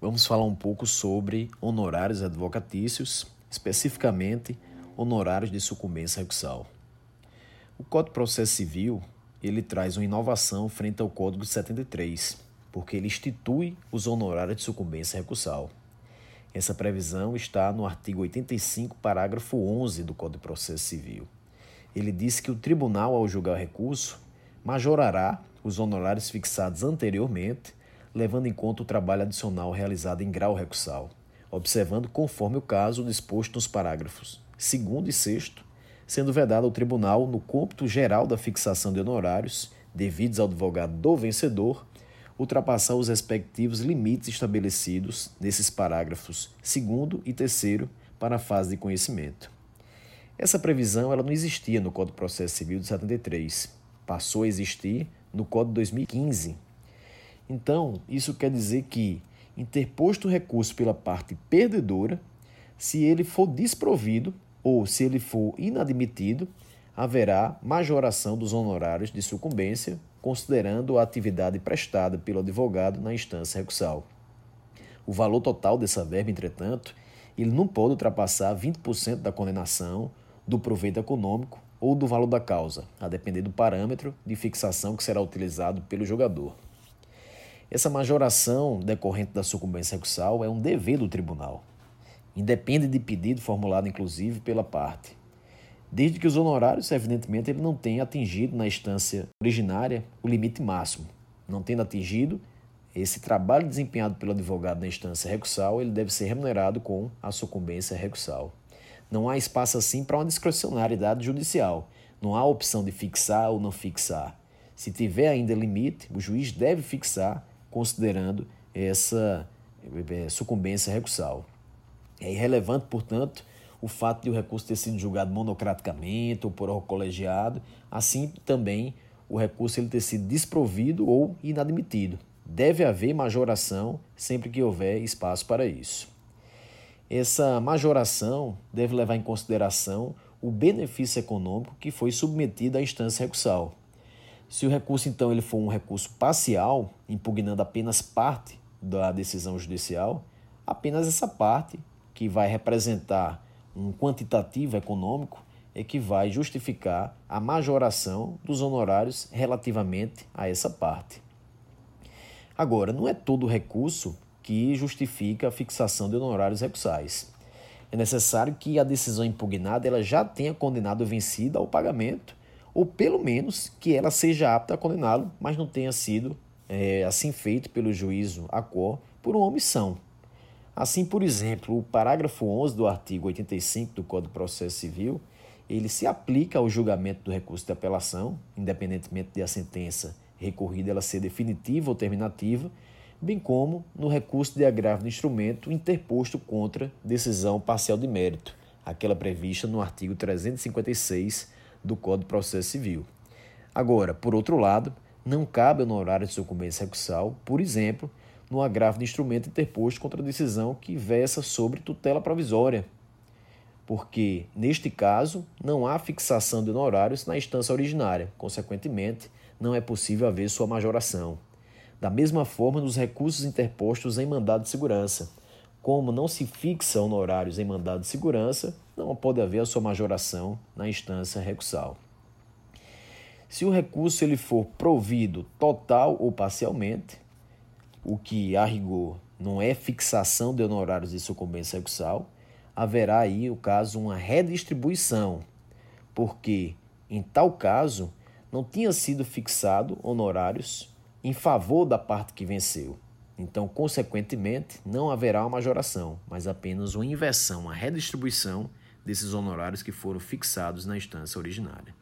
vamos falar um pouco sobre honorários advocatícios, especificamente honorários de sucumbência recursal. O Código de Processo Civil ele traz uma inovação frente ao Código de 73, porque ele institui os honorários de sucumbência recursal. Essa previsão está no artigo 85, parágrafo 11 do Código de Processo Civil. Ele diz que o tribunal, ao julgar recurso, majorará os honorários fixados anteriormente, levando em conta o trabalho adicional realizado em grau recursal, observando conforme o caso disposto nos parágrafos 2 e 6, sendo vedado ao tribunal no cômputo geral da fixação de honorários devidos ao advogado do vencedor ultrapassar os respectivos limites estabelecidos nesses parágrafos 2 e 3 para a fase de conhecimento. Essa previsão ela não existia no Código de Processo Civil de 73, passou a existir no Código de 2015. Então, isso quer dizer que, interposto o recurso pela parte perdedora, se ele for desprovido ou se ele for inadmitido, haverá majoração dos honorários de sucumbência, considerando a atividade prestada pelo advogado na instância recursal. O valor total dessa verba, entretanto, ele não pode ultrapassar 20% da condenação, do proveito econômico ou do valor da causa, a depender do parâmetro de fixação que será utilizado pelo jogador. Essa majoração decorrente da sucumbência recursal é um dever do tribunal. Independe de pedido formulado, inclusive, pela parte desde que os honorários, evidentemente, ele não tenha atingido na instância originária o limite máximo. Não tendo atingido, esse trabalho desempenhado pelo advogado na instância recursal, ele deve ser remunerado com a sucumbência recursal. Não há espaço assim para uma discrecionalidade judicial. Não há opção de fixar ou não fixar. Se tiver ainda limite, o juiz deve fixar considerando essa eh, sucumbência recursal. É irrelevante, portanto, o fato de o recurso ter sido julgado monocraticamente ou por colegiado, assim também o recurso ele ter sido desprovido ou inadmitido. Deve haver majoração sempre que houver espaço para isso. Essa majoração deve levar em consideração o benefício econômico que foi submetido à instância recursal. Se o recurso então ele for um recurso parcial, impugnando apenas parte da decisão judicial, apenas essa parte que vai representar um quantitativo econômico é que vai justificar a majoração dos honorários relativamente a essa parte. Agora, não é todo recurso que justifica a fixação de honorários recursais. É necessário que a decisão impugnada ela já tenha condenado o vencido ao pagamento, ou pelo menos que ela seja apta a condená-lo, mas não tenha sido é, assim feito pelo juízo a cor por uma omissão. Assim, por exemplo, o parágrafo 11 do artigo 85 do Código de Processo Civil, ele se aplica ao julgamento do recurso de apelação, independentemente de a sentença recorrida ela ser definitiva ou terminativa, bem como no recurso de agravo de instrumento interposto contra decisão parcial de mérito, aquela prevista no artigo 356 do Código de Processo Civil. Agora, por outro lado, não cabe honorário de sucumbência recursal, por exemplo, no agravo de instrumento interposto contra a decisão que versa sobre tutela provisória, porque, neste caso, não há fixação de honorários na instância originária, consequentemente, não é possível haver sua majoração. Da mesma forma, nos recursos interpostos em mandado de segurança. Como não se fixa honorários em mandado de segurança, não pode haver a sua majoração na instância recursal. Se o recurso ele for provido total ou parcialmente, o que a rigor não é fixação de honorários de sucumbência recursal, haverá aí, o caso, uma redistribuição, porque, em tal caso, não tinha sido fixado honorários em favor da parte que venceu. Então, consequentemente, não haverá uma majoração, mas apenas uma inversão, uma redistribuição desses honorários que foram fixados na instância originária.